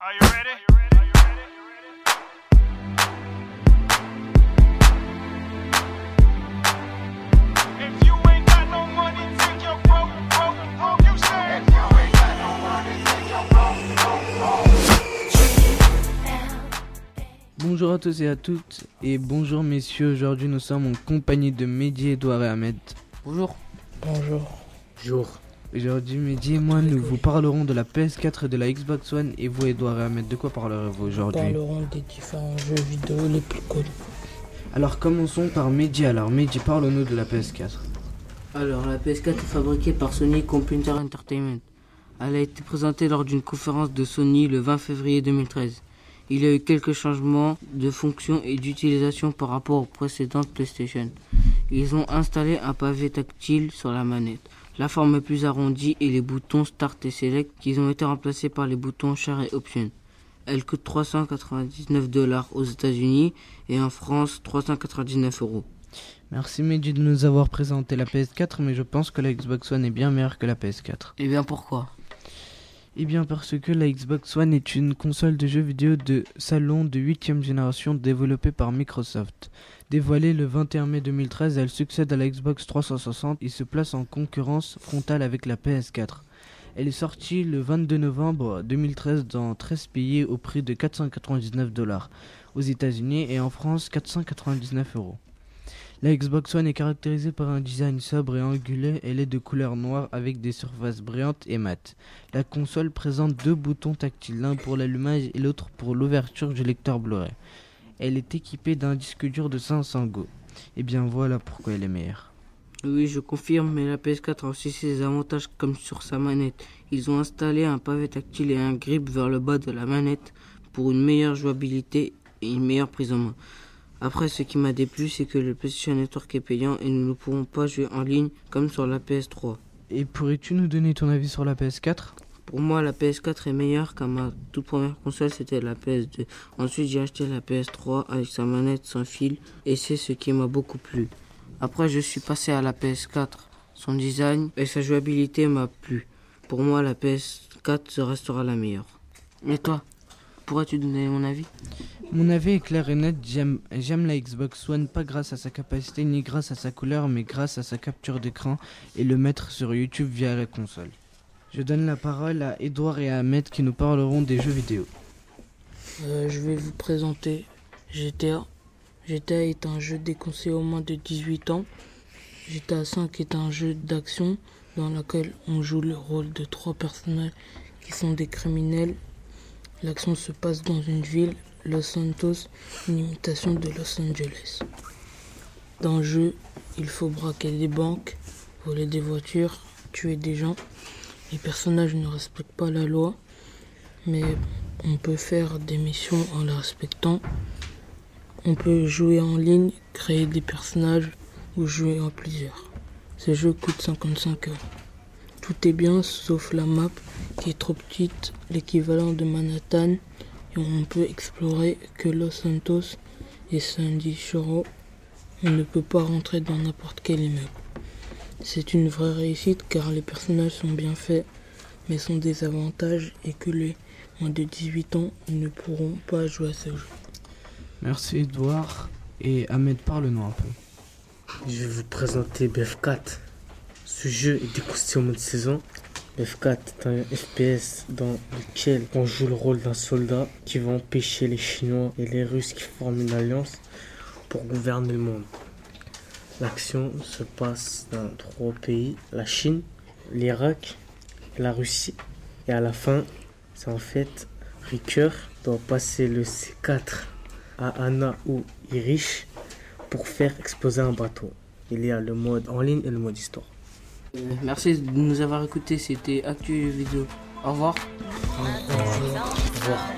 Are you ready? Are you ready? Are you ready? If you ain't got no money, take your broke, broke home. You said. If you ain't got no money, take your broke, broke home. Bonjour à tous et à toutes et bonjour messieurs, aujourd'hui nous sommes en compagnie de Mehdi, Edouard et Ahmed. Bonjour. Bonjour. Jour. Aujourd'hui Mehdi et moi nous vous parlerons de la PS4 et de la Xbox One et vous Edouard et Ahmed, de quoi parlerez-vous Nous aujourd'hui parlerons des différents jeux vidéo les plus connus. Alors commençons par Mehdi, alors Mehdi parle-nous de la PS4. Alors, la PS4 est fabriquée par Sony Computer Entertainment. Elle a été présentée lors d'une conférence de Sony le 20 février 2013. Il y a eu quelques changements de fonction et d'utilisation par rapport aux précédentes PlayStation. Ils ont installé un pavé tactile sur la manette. La forme est plus arrondie et les boutons Start et Select qui ont été remplacés par les boutons Share et Option. Elle coûte 399 dollars aux États-Unis et en France 399 euros. Merci Mehdi de nous avoir présenté la PS4 mais je pense que la Xbox One est bien meilleure que la PS4. Et bien pourquoi? Eh bien parce que la Xbox One est une console de jeux vidéo de salon de 8ème génération développée par Microsoft. Dévoilée le 21 mai 2013, elle succède à la Xbox 360 et se place en concurrence frontale avec la PS4. Elle est sortie le 22 novembre 2013 dans 13 pays au prix de 499 dollars aux États-Unis et en France 499 euros. La Xbox One est caractérisée par un design sobre et angulé, elle est de couleur noire avec des surfaces brillantes et mates. La console présente deux boutons tactiles, l'un pour l'allumage et l'autre pour l'ouverture du lecteur Blu-ray. Elle est équipée d'un disque dur de 500 Go. Et bien voilà pourquoi elle est meilleure. Oui, je confirme, mais la PS4 a aussi ses avantages comme sur sa manette. Ils ont installé un pavé tactile et un grip vers le bas de la manette pour une meilleure jouabilité et une meilleure prise en main. Après, ce qui m'a déplu, c'est que le PlayStation Network est payant et nous ne pourrons pas jouer en ligne comme sur la PS3. Et pourrais-tu nous donner ton avis sur la PS4 Pour moi, la PS4 est meilleure car ma toute première console c'était la PS2. Ensuite, j'ai acheté la PS3 avec sa manette sans fil et c'est ce qui m'a beaucoup plu. Après, je suis passé à la PS4. Son design et sa jouabilité m'a plu. Pour moi, la PS4 se restera la meilleure. Et toi? Pourrais-tu donner mon avis? Mon avis est clair et net, j'aime j'aime la Xbox One pas grâce à sa capacité ni grâce à sa couleur mais grâce à sa capture d'écran et le mettre sur YouTube via la console. Je donne la parole à Edouard et à Ahmed qui nous parleront des jeux vidéo. Euh, je vais vous présenter GTA. GTA est un jeu déconseillé aux moins de 18 ans. GTA 5 est un jeu d'action dans lequel on joue le rôle de trois personnages qui sont des criminels. L'action se passe dans une ville, Los Santos, une imitation de Los Angeles. Dans le jeu, il faut braquer des banques, voler des voitures, tuer des gens. Les personnages ne respectent pas la loi, mais on peut faire des missions en les respectant. On peut jouer en ligne, créer des personnages ou jouer en plusieurs. Ce jeu coûte 55 euros. Tout est bien sauf la map qui est trop petite, l'équivalent de Manhattan, et on peut explorer que Los Santos et Sandy Shore. On ne peut pas rentrer dans n'importe quel immeuble. C'est une vraie réussite car les personnages sont bien faits, mais son désavantage est que les moins de 18 ans ne pourront pas jouer à ce jeu. Merci Edouard et Ahmed parle-nous un peu. Je vais vous présenter BF4. Ce jeu est décousté au mode saison. BF4 est un FPS dans lequel on joue le rôle d'un soldat qui va empêcher les Chinois et les Russes qui forment une alliance pour gouverner le monde. L'action se passe dans trois pays, la Chine, l'Irak la Russie. Et à la fin, c'est en fait Ricker doit passer le C4 à Anna ou Irish pour faire exploser un bateau. Il y a le mode en ligne et le mode histoire. Euh, Merci de nous avoir écoutés, c'était Actu Vidéo. Au revoir. Au revoir.